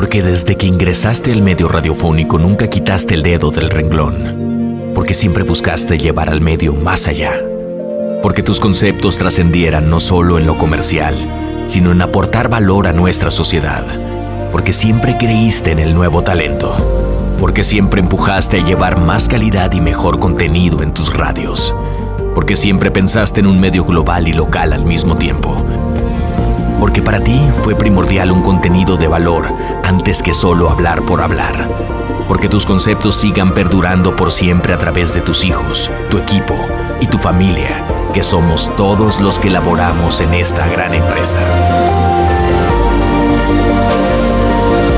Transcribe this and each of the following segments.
Porque desde que ingresaste al medio radiofónico nunca quitaste el dedo del renglón. Porque siempre buscaste llevar al medio más allá. Porque tus conceptos trascendieran no solo en lo comercial, sino en aportar valor a nuestra sociedad. Porque siempre creíste en el nuevo talento. Porque siempre empujaste a llevar más calidad y mejor contenido en tus radios. Porque siempre pensaste en un medio global y local al mismo tiempo. Porque para ti fue primordial un contenido de valor antes que solo hablar por hablar. Porque tus conceptos sigan perdurando por siempre a través de tus hijos, tu equipo y tu familia, que somos todos los que laboramos en esta gran empresa.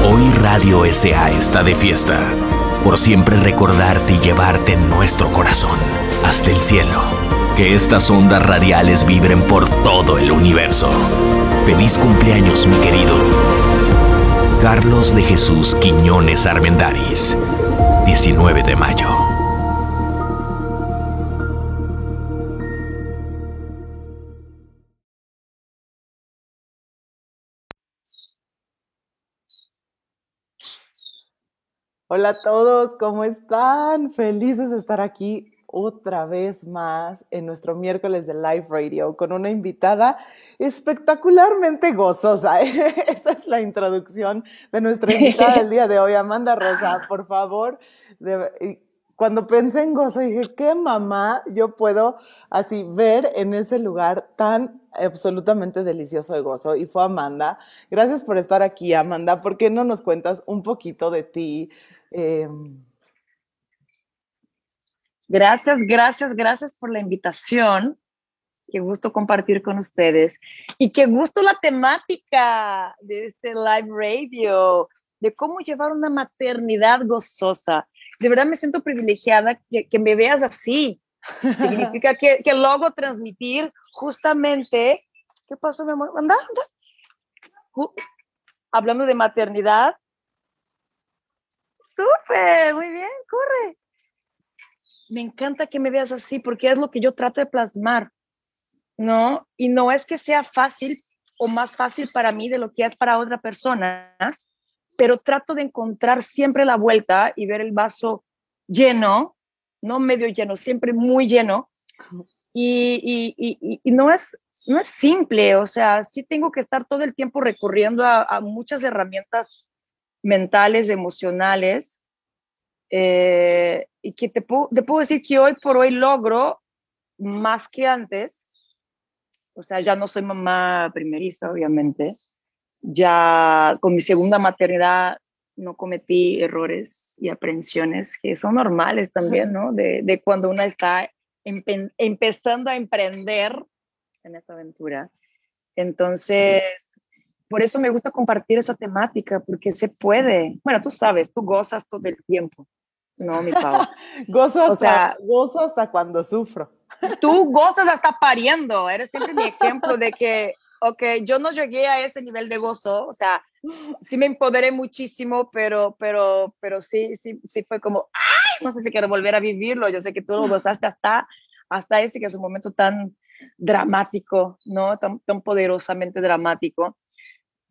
Hoy Radio SA está de fiesta, por siempre recordarte y llevarte nuestro corazón, hasta el cielo. Que estas ondas radiales vibren por todo el universo. Feliz cumpleaños, mi querido. Carlos de Jesús Quiñones Armendaris, 19 de mayo. Hola a todos, ¿cómo están? Felices de estar aquí otra vez más en nuestro miércoles de Live Radio con una invitada espectacularmente gozosa. Esa es la introducción de nuestra invitada del día de hoy, Amanda Rosa. Por favor, cuando pensé en gozo dije, ¿qué mamá yo puedo así ver en ese lugar tan absolutamente delicioso de gozo? Y fue Amanda. Gracias por estar aquí, Amanda. ¿Por qué no nos cuentas un poquito de ti? Eh, Gracias, gracias, gracias por la invitación. Qué gusto compartir con ustedes. Y qué gusto la temática de este live radio, de cómo llevar una maternidad gozosa. De verdad me siento privilegiada que, me veas así. Significa que, que, transmitir justamente. ¿Qué pasó, mi amor? Anda, anda. hablando de maternidad. Súper, muy bien, corre me encanta que me veas así porque es lo que yo trato de plasmar, ¿no? Y no es que sea fácil o más fácil para mí de lo que es para otra persona, pero trato de encontrar siempre la vuelta y ver el vaso lleno, no medio lleno, siempre muy lleno. Y, y, y, no, es, no es simple, o sea, sí tengo que estar todo el tiempo recurriendo a, a muchas herramientas mentales, emocionales, eh, y que te puedo, te puedo decir que hoy por hoy logro más que antes. O sea, ya no soy mamá primeriza, obviamente. Ya con mi segunda maternidad no cometí errores y aprensiones que son normales también, ¿no? De, de cuando una está empezando a emprender en esta aventura. Entonces, por eso me gusta compartir esa temática, porque se puede. Bueno, tú sabes, tú gozas todo el tiempo. No, mi Pau. gozo, hasta, o sea, gozo hasta cuando sufro. tú gozas hasta pariendo. Eres siempre mi ejemplo de que, ok, yo no llegué a ese nivel de gozo. O sea, sí me empoderé muchísimo, pero, pero, pero sí, sí, sí fue como, ay, no sé si quiero volver a vivirlo. Yo sé que tú lo gozaste hasta, hasta ese que es un momento tan dramático, ¿no? Tan, tan poderosamente dramático.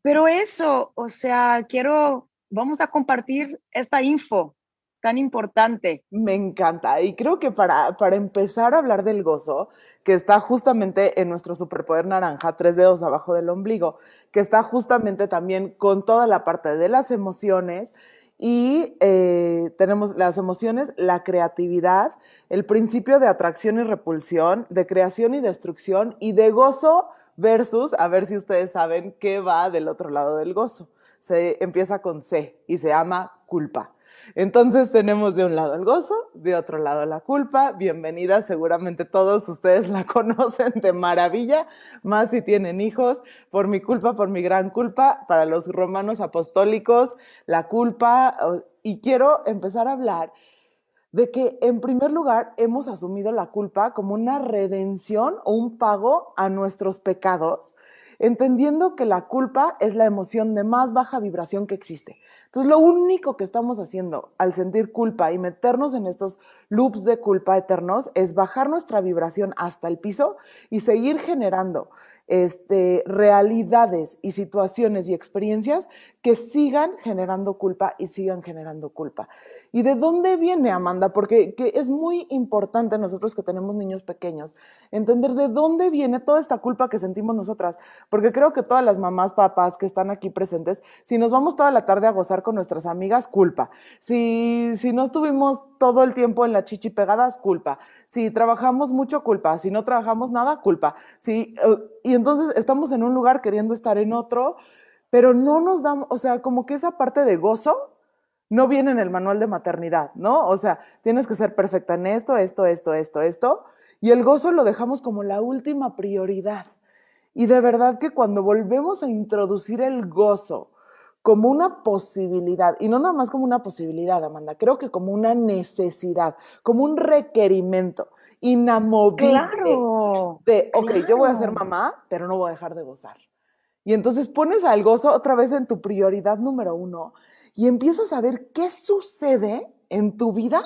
Pero eso, o sea, quiero, vamos a compartir esta info tan importante. Me encanta. Y creo que para, para empezar a hablar del gozo, que está justamente en nuestro superpoder naranja, tres dedos abajo del ombligo, que está justamente también con toda la parte de las emociones. Y eh, tenemos las emociones, la creatividad, el principio de atracción y repulsión, de creación y destrucción, y de gozo versus, a ver si ustedes saben qué va del otro lado del gozo. Se empieza con C y se llama culpa. Entonces tenemos de un lado el gozo, de otro lado la culpa. Bienvenida, seguramente todos ustedes la conocen de maravilla, más si tienen hijos. Por mi culpa, por mi gran culpa, para los romanos apostólicos, la culpa. Y quiero empezar a hablar de que en primer lugar hemos asumido la culpa como una redención o un pago a nuestros pecados entendiendo que la culpa es la emoción de más baja vibración que existe. Entonces, lo único que estamos haciendo al sentir culpa y meternos en estos loops de culpa eternos es bajar nuestra vibración hasta el piso y seguir generando este, realidades y situaciones y experiencias que sigan generando culpa y sigan generando culpa. ¿Y de dónde viene, Amanda? Porque es muy importante nosotros que tenemos niños pequeños entender de dónde viene toda esta culpa que sentimos nosotras. Porque creo que todas las mamás, papás que están aquí presentes, si nos vamos toda la tarde a gozar con nuestras amigas, culpa. Si, si no estuvimos todo el tiempo en la chichi pegadas, culpa. Si trabajamos mucho, culpa. Si no trabajamos nada, culpa. Si, eh, y entonces estamos en un lugar queriendo estar en otro, pero no nos damos, o sea, como que esa parte de gozo no viene en el manual de maternidad, ¿no? O sea, tienes que ser perfecta en esto, esto, esto, esto, esto. Y el gozo lo dejamos como la última prioridad. Y de verdad que cuando volvemos a introducir el gozo como una posibilidad, y no nada más como una posibilidad, Amanda, creo que como una necesidad, como un requerimiento inamovible claro, de, ok, yo voy a ser mamá, pero no voy a dejar de gozar. Y entonces pones al gozo otra vez en tu prioridad número uno y empiezas a ver qué sucede en tu vida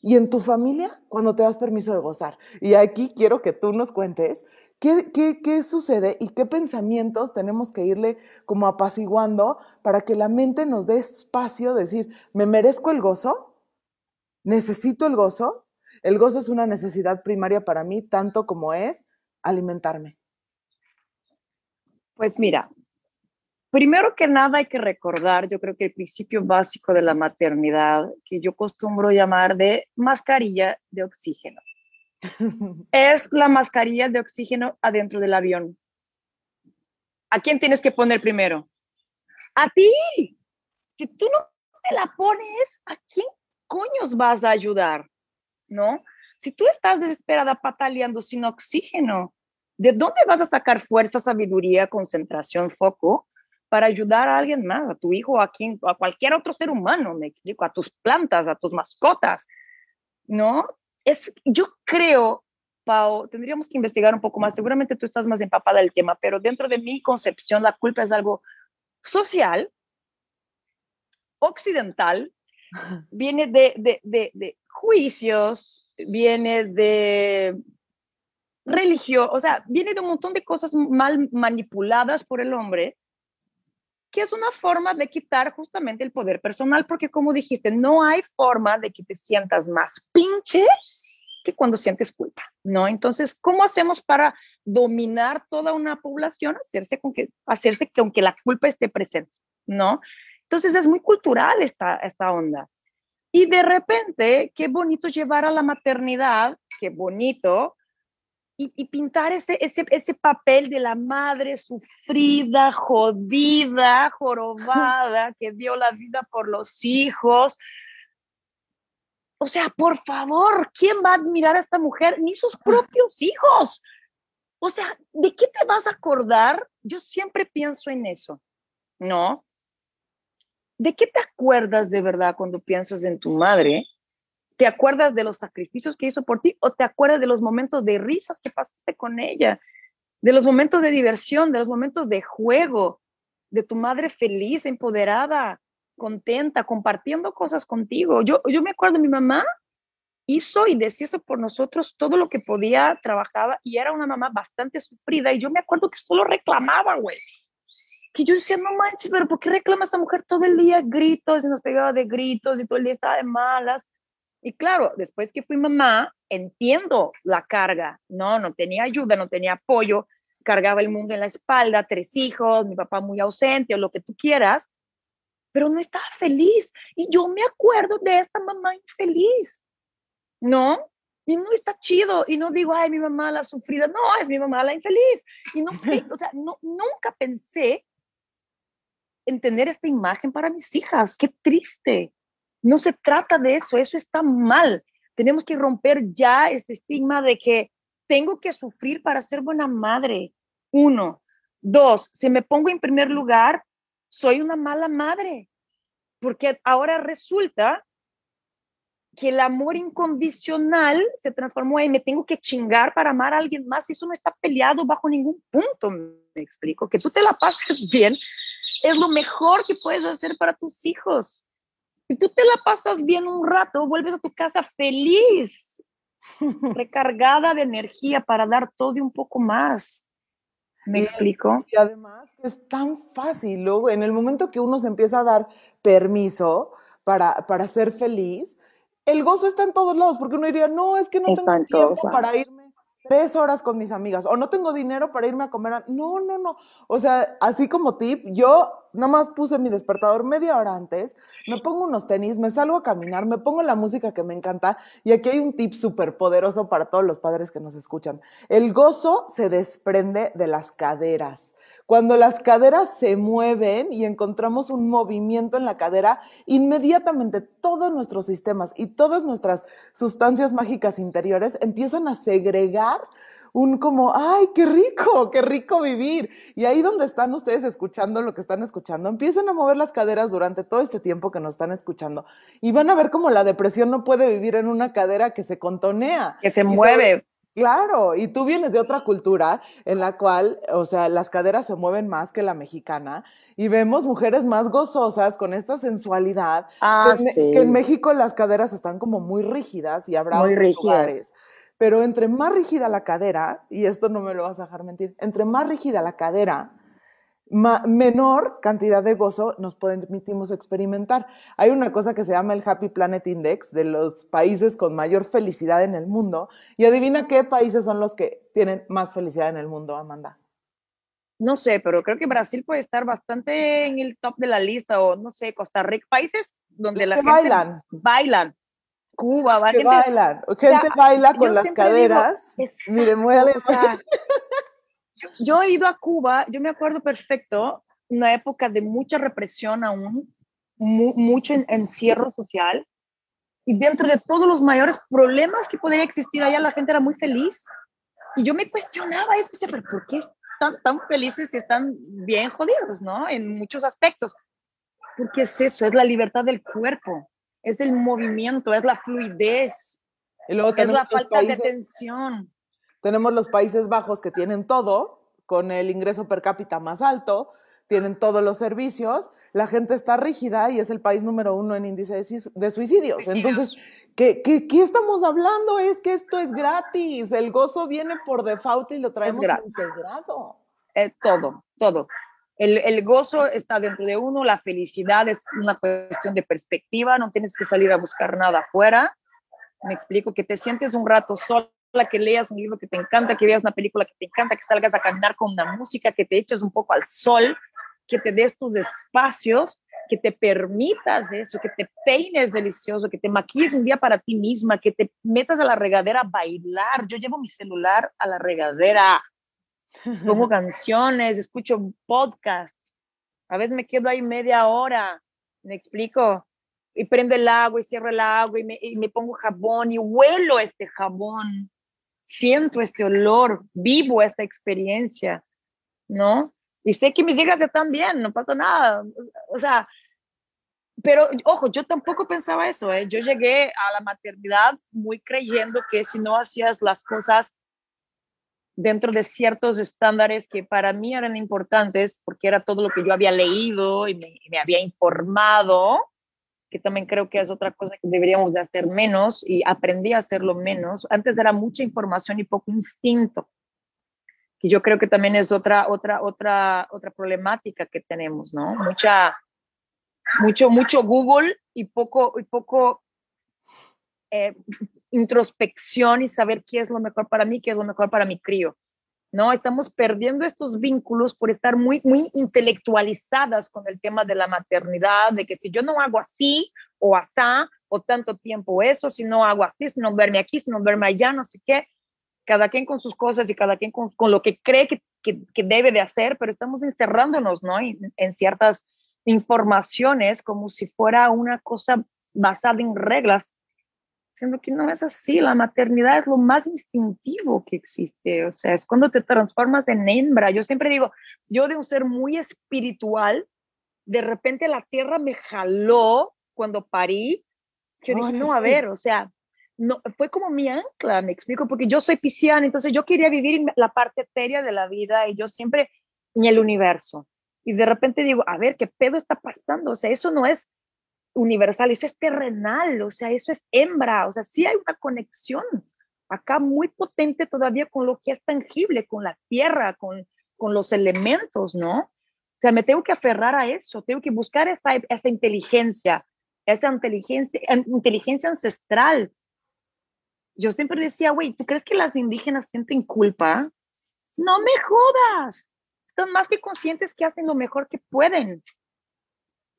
y en tu familia cuando te das permiso de gozar. Y aquí quiero que tú nos cuentes qué, qué, qué sucede y qué pensamientos tenemos que irle como apaciguando para que la mente nos dé espacio de decir, ¿me merezco el gozo? ¿Necesito el gozo? El gozo es una necesidad primaria para mí, tanto como es alimentarme. Pues mira, Primero que nada hay que recordar, yo creo que el principio básico de la maternidad, que yo costumbro llamar de mascarilla de oxígeno, es la mascarilla de oxígeno adentro del avión. ¿A quién tienes que poner primero? A ti. Si tú no te la pones, ¿a quién coños vas a ayudar? ¿No? Si tú estás desesperada pataleando sin oxígeno, ¿de dónde vas a sacar fuerza, sabiduría, concentración, foco para ayudar a alguien más, a tu hijo, a, quien, a cualquier otro ser humano, me explico, a tus plantas, a tus mascotas, ¿no? Es, yo creo, Pau, tendríamos que investigar un poco más, seguramente tú estás más empapada del tema, pero dentro de mi concepción la culpa es algo social, occidental, viene de, de, de, de juicios, viene de religión, o sea, viene de un montón de cosas mal manipuladas por el hombre que es una forma de quitar justamente el poder personal, porque como dijiste, no hay forma de que te sientas más pinche que cuando sientes culpa, ¿no? Entonces, ¿cómo hacemos para dominar toda una población? Hacerse con que, hacerse que aunque la culpa esté presente, ¿no? Entonces, es muy cultural esta, esta onda. Y de repente, qué bonito llevar a la maternidad, qué bonito, y, pintar ese, ese, ese papel de la madre sufrida, jodida, jorobada, que dio la vida por los hijos. O sea, por favor, ¿quién va a admirar a esta mujer? Ni sus propios hijos. O sea, ¿de qué te vas a acordar? Yo siempre pienso en eso, ¿no? ¿De qué te acuerdas de verdad cuando piensas en tu madre? ¿Te acuerdas de los sacrificios que hizo por ti o te acuerdas de los momentos de risas que pasaste con ella? De los momentos de diversión, de los momentos de juego, de tu madre feliz, empoderada, contenta, compartiendo cosas contigo. Yo, yo me acuerdo, mi mamá hizo y deshizo por nosotros todo lo que podía, trabajaba y era una mamá bastante sufrida y yo me acuerdo que solo reclamaba, güey. Que yo decía, no manches, pero ¿por qué reclama esta mujer todo el día? Gritos y nos pegaba de gritos y todo el día estaba de malas. Y claro, después que fui mamá, entiendo la carga, ¿no? No tenía ayuda, no tenía apoyo, cargaba el mundo en la espalda, tres hijos, mi papá muy ausente o lo que tú quieras, pero no estaba feliz. Y yo me acuerdo de esta mamá infeliz, ¿no? Y no está chido. Y no digo, ay, mi mamá la sufrida. No, es mi mamá la infeliz. Y no, o sea, no, nunca pensé en tener esta imagen para mis hijas. Qué triste. No se trata de eso, eso está mal. Tenemos que romper ya ese estigma de que tengo que sufrir para ser buena madre. Uno. Dos, si me pongo en primer lugar, soy una mala madre. Porque ahora resulta que el amor incondicional se transformó en me tengo que chingar para amar a alguien más. Eso no está peleado bajo ningún punto, me explico. Que tú te la pases bien es lo mejor que puedes hacer para tus hijos. Si tú te la pasas bien un rato, vuelves a tu casa feliz, recargada de energía para dar todo y un poco más. ¿Me explico? Y además es tan fácil, luego en el momento que uno se empieza a dar permiso para, para ser feliz, el gozo está en todos lados, porque uno diría, no, es que no tengo tiempo para irme tres horas con mis amigas o no tengo dinero para irme a comer. No, no, no. O sea, así como tip, yo nomás puse mi despertador media hora antes, me pongo unos tenis, me salgo a caminar, me pongo la música que me encanta y aquí hay un tip súper poderoso para todos los padres que nos escuchan. El gozo se desprende de las caderas. Cuando las caderas se mueven y encontramos un movimiento en la cadera, inmediatamente todos nuestros sistemas y todas nuestras sustancias mágicas interiores empiezan a segregar un como, ay, qué rico, qué rico vivir. Y ahí donde están ustedes escuchando lo que están escuchando, empiezan a mover las caderas durante todo este tiempo que nos están escuchando y van a ver cómo la depresión no puede vivir en una cadera que se contonea. Que se mueve. Claro, y tú vienes de otra cultura en la cual, o sea, las caderas se mueven más que la mexicana y vemos mujeres más gozosas con esta sensualidad. Ah, que, sí. que en México las caderas están como muy rígidas y habrá Muy rígidas. lugares. Pero entre más rígida la cadera, y esto no me lo vas a dejar mentir, entre más rígida la cadera, ma- menor cantidad de gozo nos permitimos experimentar. Hay una cosa que se llama el Happy Planet Index de los países con mayor felicidad en el mundo. Y adivina qué países son los que tienen más felicidad en el mundo, Amanda. No sé, pero creo que Brasil puede estar bastante en el top de la lista o no sé, Costa Rica, países donde Los la que gente bailan. bailan. Cuba, va que gente, bailan. Gente baila yo con las digo, caderas. A leer. exacto, o sea, yo, yo he ido a Cuba, yo me acuerdo perfecto, una época de mucha represión aún, mu- mucho en- encierro social, y dentro de todos los mayores problemas que podría existir allá, la gente era muy feliz. Y yo me cuestionaba eso, decía, pero ¿por qué están tan felices y están bien jodidos, no? En muchos aspectos. Porque es eso, es la libertad del cuerpo, es el movimiento, es la fluidez, Y luego es la falta de tensión. Tenemos los Países Bajos que tienen todo, con el ingreso per cápita más alto, tienen todos los servicios, la gente está rígida y es el país número uno en índice de, suicidios. Suicidios. Entonces, ¿qué, qué, qué estamos hablando? Es que esto es gratis, el gozo viene por default y lo traemos gratis. integrado. Eh, todo, todo. El, gozo está dentro de uno, la felicidad es una cuestión de perspectiva, no tienes que salir a buscar nada afuera. Me explico, que te sientes un rato sola, que leas un libro que te encanta, que veas una película que te encanta, que salgas a caminar con una música, que te eches un poco al sol, que te des tus espacios, que te permitas eso, que te peines delicioso, que te maquilles un día para ti misma, que te metas a la regadera a bailar. Yo llevo mi celular a la regadera, pongo canciones, escucho podcast. A veces me quedo ahí media hora, me explico, y prendo el agua y cierro el agua y me, y me pongo jabón y huelo este jabón, siento este olor, vivo esta experiencia, ¿no? Y sé que mis hijas están bien, no pasa nada. O sea, pero ojo, yo tampoco pensaba eso, ¿eh? Yo llegué a la maternidad muy creyendo que si no hacías las cosas dentro de ciertos estándares que para mí eran importantes, porque era todo lo que yo había leído y me, había informado, que también creo que es otra cosa que deberíamos de hacer menos y aprendí a hacerlo menos. Antes era mucha información y poco instinto, que yo creo que también es otra, otra, otra, otra problemática que tenemos, ¿no? Mucha, mucho, mucho Google y poco, y poco eh, introspección y saber qué es lo mejor para mí, qué es lo mejor para mi crío. ¿no? Estamos perdiendo estos vínculos por estar muy, muy intelectualizadas con el tema de la maternidad, de que si yo no hago así o asá, o tanto tiempo eso, si no hago así, si no duerme aquí, si no duerme allá, no sé qué, cada quien con sus cosas y cada quien con, con lo que cree que, que, debe de hacer, pero estamos encerrándonos, ¿no? En ciertas informaciones como si fuera una cosa basada en reglas siendo que no es así, la maternidad es lo más instintivo que existe, o sea, es cuando te transformas en hembra. Yo siempre digo, yo de un ser muy espiritual, de repente la tierra me jaló cuando parí, yo dije, no, a ver, o sea, no, fue como mi ancla, me explico, porque yo soy pisciana, entonces yo quería vivir la parte etérea de la vida y yo siempre en el universo. Y de repente digo, a ver, ¿qué pedo está pasando? O sea, eso no es universal, eso es terrenal, o sea, eso es hembra, o sea, sí hay una conexión acá muy potente todavía con lo que es tangible, con la tierra, con, con los elementos, ¿no? O sea, me tengo que aferrar a eso, tengo que buscar esa, esa inteligencia, esa inteligencia, inteligencia ancestral. Yo siempre decía, güey, ¿tú crees que las indígenas sienten culpa? No me jodas. Están más que conscientes que hacen lo mejor que pueden.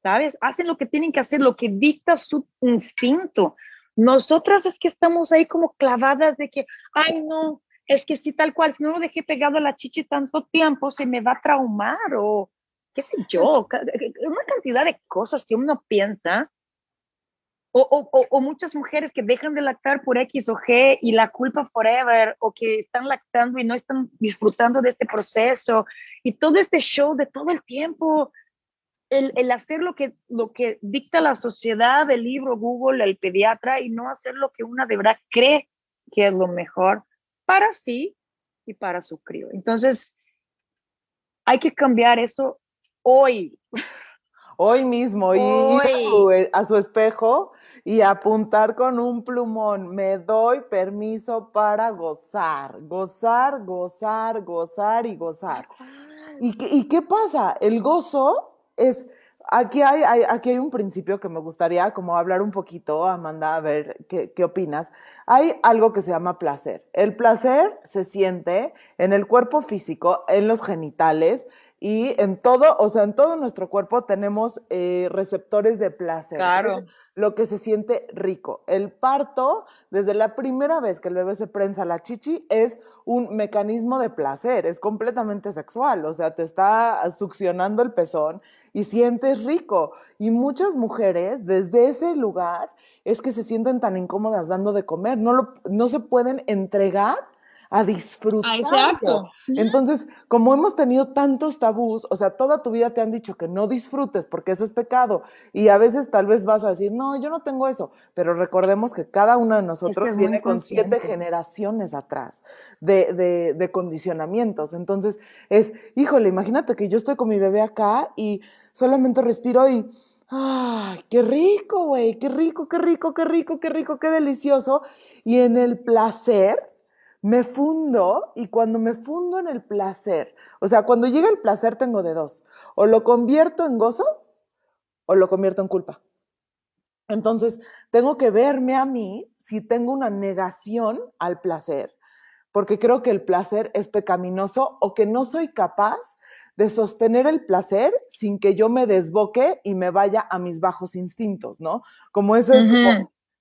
¿Sabes? Hacen lo que tienen que hacer, lo que dicta su instinto. Nosotras es que estamos ahí como clavadas de que, ay, no, es que si tal cual, si no lo dejé pegado a la chichi tanto tiempo, se me va a traumar o qué sé yo, una cantidad de cosas que uno piensa. O, o, o, muchas mujeres que dejan de lactar por X o G y la culpa forever, o que están lactando y no están disfrutando de este proceso, y todo este show de todo el tiempo, el, el, hacer lo que, lo que dicta la sociedad, el libro, Google, el pediatra, y no hacer lo que una de verdad cree que es lo mejor para sí y para su crío. Entonces, hay que cambiar eso hoy. Hoy mismo, y ir a su, espejo y apuntar con un plumón. Me doy permiso para gozar, gozar, gozar, gozar y gozar. ¿Y qué, ¿Y qué pasa? El gozo es, aquí hay, aquí hay un principio que me gustaría como hablar un poquito, Amanda, a ver qué, qué opinas. Hay algo que se llama placer. El placer se siente en el cuerpo físico, en los genitales, y en todo, o sea, en todo nuestro cuerpo tenemos eh, receptores de placer. Claro. lo que se siente rico. El parto, desde la primera vez que el bebé se prensa la chichi, es un mecanismo de placer, es completamente sexual, o sea, te está succionando el pezón y sientes rico. Y muchas mujeres, desde ese lugar, es que se sienten tan incómodas dando de comer, no, lo, no se pueden entregar a disfrutar. Exacto. Entonces, como hemos tenido tantos tabús, o sea, toda tu vida te han dicho que no disfrutes porque eso es pecado. Y a veces tal vez vas a decir, no, yo no tengo eso. Pero recordemos que cada uno de nosotros viene con siete generaciones atrás de, de, de condicionamientos. Entonces, es, híjole, imagínate que yo estoy con mi bebé acá y solamente respiro y... ¡Ay, qué rico, güey! ¡Qué rico, qué rico, qué rico, qué rico, qué delicioso! Y en el placer, me fundo y cuando me fundo en el placer, o sea, cuando llega el placer tengo de dos, o lo convierto en gozo o lo convierto en culpa. Entonces, tengo que verme a mí si tengo una negación al placer, porque creo que el placer es pecaminoso o que no soy capaz de sostener el placer sin que yo me desboque y me vaya a mis bajos instintos, ¿no? Como eso es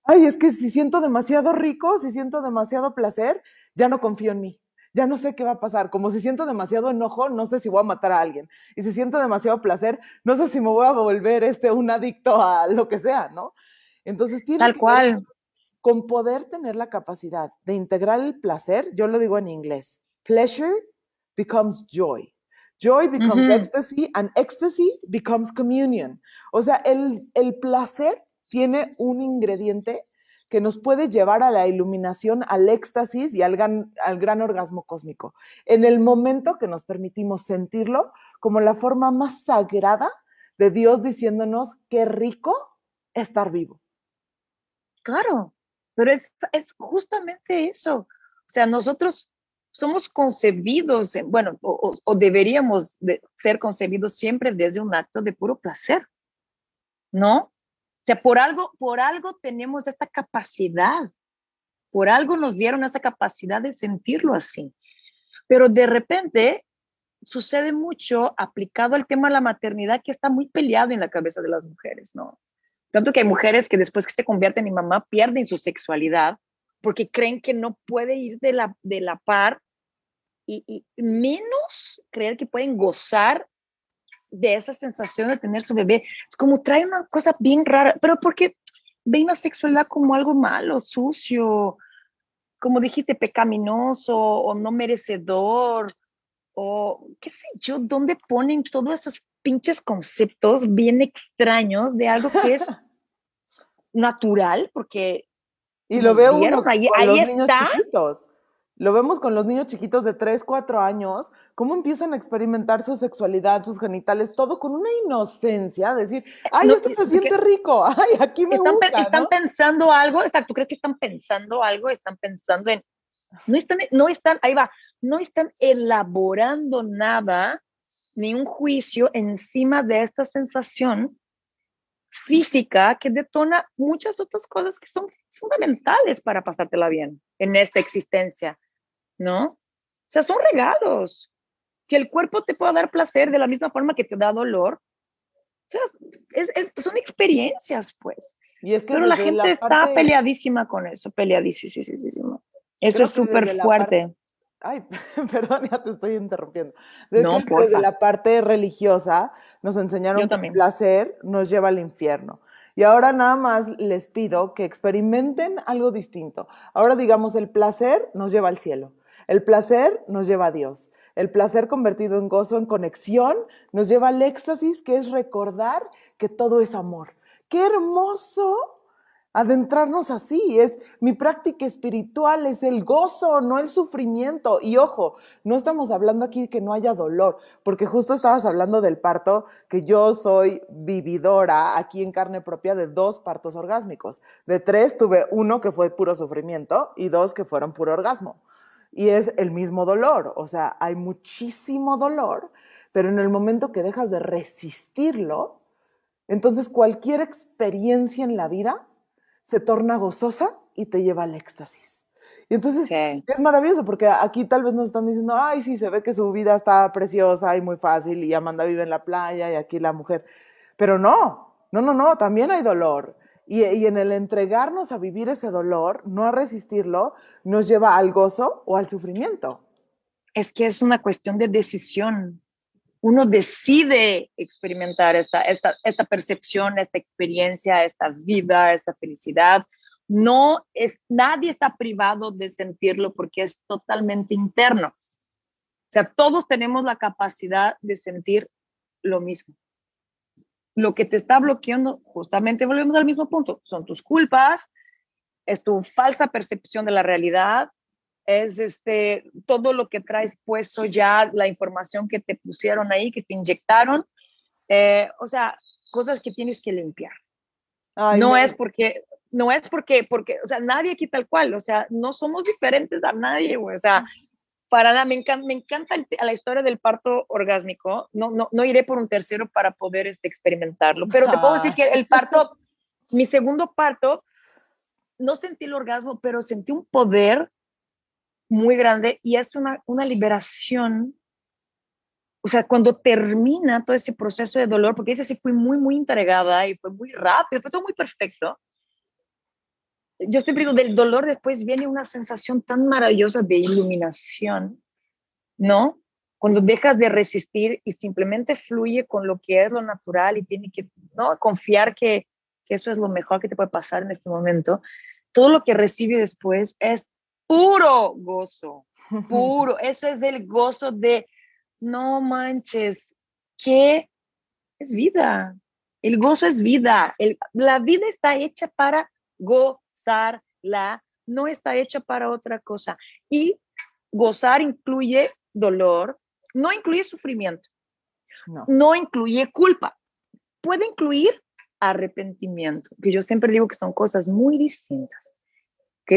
ay, es que si siento demasiado rico, si siento demasiado placer, ya no confío en mí, ya no sé qué va a pasar. Como si siento demasiado enojo, no sé si voy a matar a alguien. Y si siento demasiado placer, no sé si me voy a volver este, un adicto a lo que sea, ¿no? Entonces tiene Tal cual. con poder tener la capacidad de integrar el placer, yo lo digo en inglés, pleasure becomes joy. Joy becomes ecstasy and ecstasy becomes communion. O sea, el, el placer tiene un ingrediente que nos puede llevar a la iluminación, al éxtasis y al gran, orgasmo cósmico. En el momento que nos permitimos sentirlo como la forma más sagrada de Dios diciéndonos qué rico estar vivo. Claro, pero es, es justamente eso. O sea, nosotros somos concebidos, bueno, o, o, deberíamos de ser concebidos siempre desde un acto de puro placer, ¿no? Sea, por algo, por algo tenemos esta capacidad, por algo nos dieron esa capacidad de sentirlo así. Pero de repente sucede mucho aplicado al tema de la maternidad que está muy peleado en la cabeza de las mujeres, ¿no? Tanto que hay mujeres que después que se convierten en mamá pierden su sexualidad porque creen que no puede ir de la, de la par y, y menos creer que pueden gozar de esa sensación de tener su bebé. Es como trae una cosa bien rara, pero porque ven la sexualidad como algo malo, sucio, como dijiste, pecaminoso o no merecedor, o qué sé yo, ¿dónde ponen todos esos pinches conceptos bien extraños de algo que es natural? Porque... Y lo veo uno, ahí, ahí está. Chiquitos. Lo vemos con los niños chiquitos de 3, 4 años, cómo empiezan a experimentar su sexualidad, sus genitales, todo con una inocencia, decir, ay, esto se siente rico, ay, aquí me están, gusta, Están pensando algo, ¿tú crees que están pensando algo? Están pensando en, no están, no están, ahí va, no están elaborando nada, ni un juicio encima de esta sensación física que detona muchas otras cosas que son fundamentales para pasártela bien en esta existencia, ¿no? O sea, son regalos. Que el cuerpo te pueda dar placer de la misma forma que te da dolor. O sea, es, son experiencias, pues. Y es que Pero la gente está peleadísima con eso, peleadísima. Eso es súper fuerte. Ay, perdón, ya te estoy interrumpiendo. no, desde la parte religiosa nos enseñaron que el placer nos lleva al infierno. Y ahora nada más les pido que experimenten algo distinto. Ahora digamos, el placer nos lleva al cielo. El placer nos lleva a Dios. El placer convertido en gozo, en conexión, nos lleva al éxtasis, que es recordar que todo es amor. Qué hermoso adentrarnos así. Es mi práctica espiritual, es el gozo, no el sufrimiento. Y ojo, no estamos hablando aquí que no haya dolor, porque justo estabas hablando del parto, que yo soy vividora aquí en carne propia de dos partos orgásmicos. De tres tuve uno que fue puro sufrimiento y dos que fueron puro orgasmo. Y es el mismo dolor, o sea, hay muchísimo dolor, pero en el momento que dejas de resistirlo, entonces cualquier experiencia en la vida se torna gozosa y te lleva al éxtasis. Y entonces es maravilloso porque aquí tal vez nos están diciendo, ay, sí, se ve que su vida está preciosa y muy fácil y Amanda vive en la playa y aquí la mujer. Pero no, no, no, no, también hay dolor. Y, en el entregarnos a vivir ese dolor, no a resistirlo, nos lleva al gozo o al sufrimiento. Es que es una cuestión de decisión uno decide experimentar esta, esta, esta percepción, esta experiencia, esta vida, esta felicidad. No es, nadie está privado de sentirlo porque es totalmente interno. O sea, todos tenemos la capacidad de sentir lo mismo. Lo que te está bloqueando, justamente volvemos al mismo punto, son tus culpas, es tu falsa percepción de la realidad, es este, todo lo que traes puesto ya, la información que te pusieron ahí, que te inyectaron, eh, o sea, cosas que tienes que limpiar. no, es porque, no es porque, porque, o sea, nadie aquí tal cual, o sea, no somos diferentes a nadie, o sea, para nada, me encanta, me encanta la historia del parto orgásmico, no, no, no iré por un tercero para poder este, experimentarlo, pero te puedo decir que el parto, mi segundo parto, no sentí el orgasmo, pero sentí un poder muy grande y es una, una liberación. O sea, cuando termina todo ese proceso de dolor, porque ese sí fui muy, muy entregada y fue muy rápido, fue todo muy perfecto. Yo siempre digo, del dolor después viene una sensación tan maravillosa de iluminación, ¿no? Cuando dejas de resistir y simplemente fluye con lo que es lo natural y tiene que, ¿no? Confiar que, que eso es lo mejor que te puede pasar en este momento. Todo lo que recibe después es puro gozo, puro. Eso es el gozo de, no manches, que es vida. El gozo es vida. la vida está hecha para gozarla, no está hecha para otra cosa. Y gozar incluye dolor, no incluye sufrimiento, no, no incluye culpa. Puede incluir arrepentimiento, que yo siempre digo que son cosas muy distintas.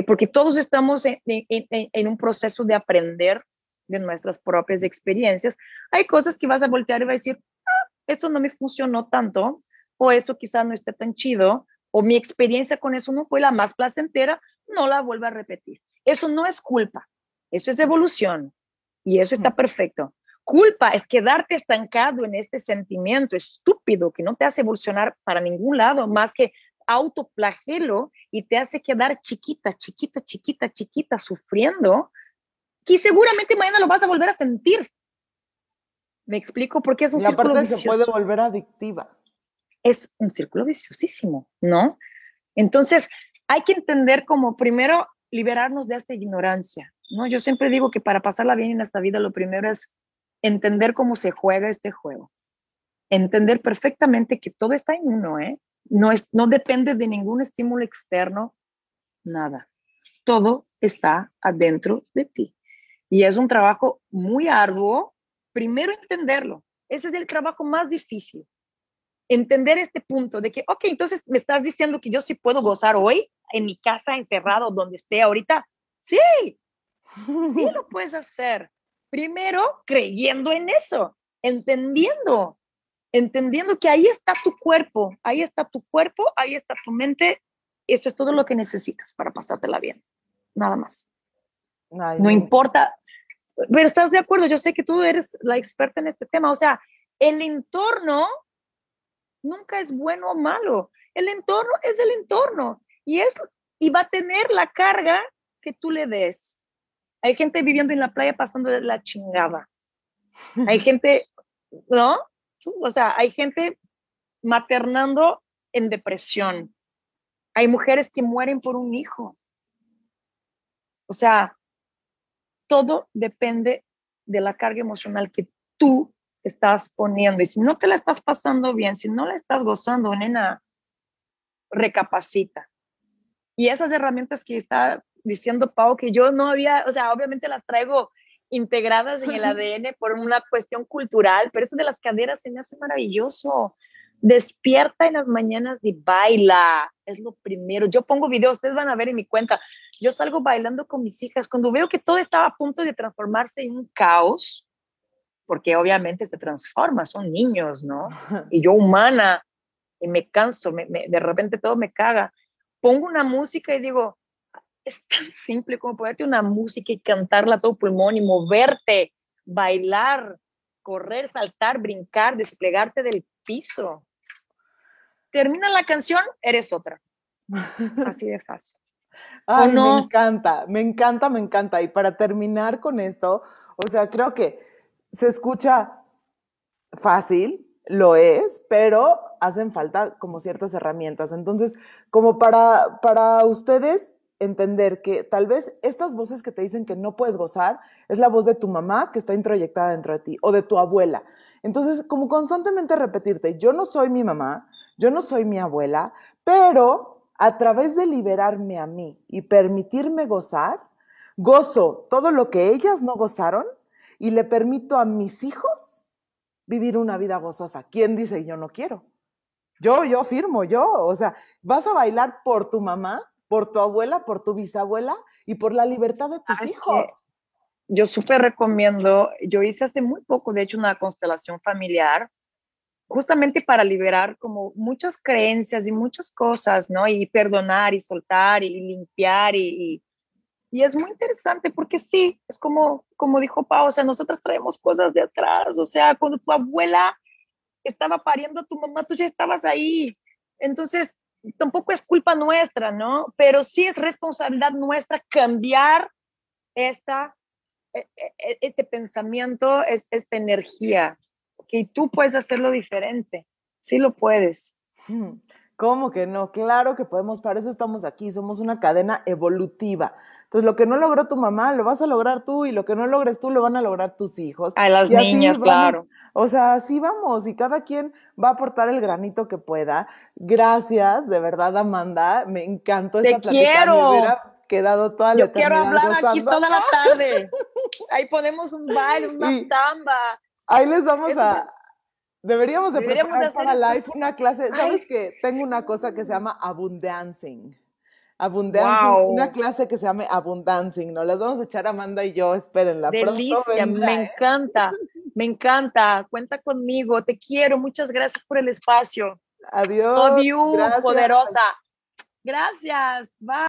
Porque todos estamos en, un proceso de aprender de nuestras propias experiencias. Hay cosas que vas a voltear y vas a decir, ah, esto no me funcionó tanto, o eso quizás no esté tan chido, o mi experiencia con eso no fue la más placentera, no la vuelvo a repetir. Eso no es culpa, eso es evolución y eso está perfecto. Culpa es quedarte estancado en este sentimiento estúpido que no te hace evolucionar para ningún lado más que autoplagelo y te hace quedar chiquita, chiquita, chiquita, chiquita, sufriendo, que seguramente mañana lo vas a volver a sentir. ¿Me explico? Porque es un círculo vicioso. se puede volver adictiva. Es un círculo viciosísimo, ¿no? Entonces, hay que entender como primero liberarnos de esta ignorancia, ¿no? Yo siempre digo que para pasarla bien en esta vida lo primero es entender cómo se juega este juego. Entender perfectamente que todo está en uno, ¿eh? No, es, no depende de ningún estímulo externo, nada. Todo está adentro de ti. Y es un trabajo muy arduo. Primero entenderlo. Ese es el trabajo más difícil. Entender este punto de que, ok, entonces me estás diciendo que yo sí puedo gozar hoy en mi casa encerrado donde esté ahorita. Sí, Sí lo puedes hacer. Primero, creyendo en eso, entendiendo, entendiendo que ahí está tu cuerpo, ahí está tu cuerpo, ahí está tu mente. Esto es todo lo que necesitas para pasártela bien. Nada más. no importa. Pero estás de acuerdo, yo sé que tú eres la experta en este tema. O sea, el entorno nunca es bueno o malo. El entorno es el entorno y, es, y va a tener la carga que tú le des. Hay gente viviendo en la playa pasando de la chingada. Hay gente, ¿no? O sea, hay gente maternando en depresión. Hay mujeres que mueren por un hijo. O sea, todo depende de la carga emocional que tú estás poniendo. Y si no te la estás pasando bien, si no la estás gozando, nena, recapacita. Y esas herramientas que está diciendo Pau, que yo no había, o sea, obviamente las traigo integradas en el ADN por una cuestión cultural, pero eso de las caderas se me hace maravilloso. Despierta en las mañanas y baila, es lo primero. Yo pongo videos, ustedes van a ver en mi cuenta. Yo salgo bailando con mis hijas. Cuando veo que todo estaba a punto de transformarse en un caos, porque obviamente se transforma, son niños, ¿no? Y yo humana, y me canso, me, de repente todo me caga. Pongo una música y digo, es tan simple como ponerte una música y cantarla a todo pulmón y moverte, bailar, correr, saltar, brincar, desplegarte del piso. Termina la canción, eres otra. Así de fácil. Ay, me encanta, me encanta, me encanta. Y para terminar con esto, o sea, creo que se escucha fácil, lo es, pero hacen falta como ciertas herramientas. Entonces, como para, para ustedes, entender que tal vez estas voces que te dicen que no puedes gozar es la voz de tu mamá que está introyectada dentro de ti o de tu abuela. Entonces, como constantemente repetirte, yo no soy mi mamá, yo no soy mi abuela, pero a través de liberarme a mí y permitirme gozar, gozo todo lo que ellas no gozaron y le permito a mis hijos vivir una vida gozosa. ¿Quién dice yo no quiero? Yo, yo firmo, yo. O sea, vas a bailar por tu mamá, por tu abuela, por tu bisabuela y por la libertad de tus hijos. Yo súper recomiendo, yo hice hace muy poco, de hecho, una constelación familiar, justamente para liberar como muchas creencias y muchas cosas, ¿no? Y perdonar y soltar y limpiar y, y, es muy interesante porque sí, es como, como dijo Pau, o sea, nosotros traemos cosas de atrás, o sea, cuando tu abuela estaba pariendo a tu mamá, tú ya estabas ahí. Entonces, tampoco es culpa nuestra, ¿no? Pero sí es responsabilidad nuestra cambiar esta, e, e, e, este pensamiento, esta energía, que tú puedes hacerlo diferente, sí lo puedes. ¿Cómo que no? Claro que podemos, para eso estamos aquí, somos una cadena evolutiva. Entonces, lo que no logró tu mamá, lo vas a lograr tú, y lo que no logres tú, lo van a lograr tus hijos. A las niñas, claro. O sea, así vamos, y cada quien va a aportar el granito que pueda. Gracias, de verdad, Amanda, me encantó esta Te quiero. Me hubiera quedado toda la Yo quiero hablar aquí toda la tarde. Ahí ponemos un baile, una samba. Ahí les vamos a, Deberíamos de preparar para live una clase. ¿Sabes que Tengo una cosa que se llama abundancing. Abundancing, una clase que se llama abundancing. ¿no? Las vamos a echar Amanda y yo, espérenla. Delicia, me ¿eh? encanta, me encanta. Cuenta conmigo, te quiero, muchas gracias por el espacio. Adiós. Love poderosa. Gracias, bye.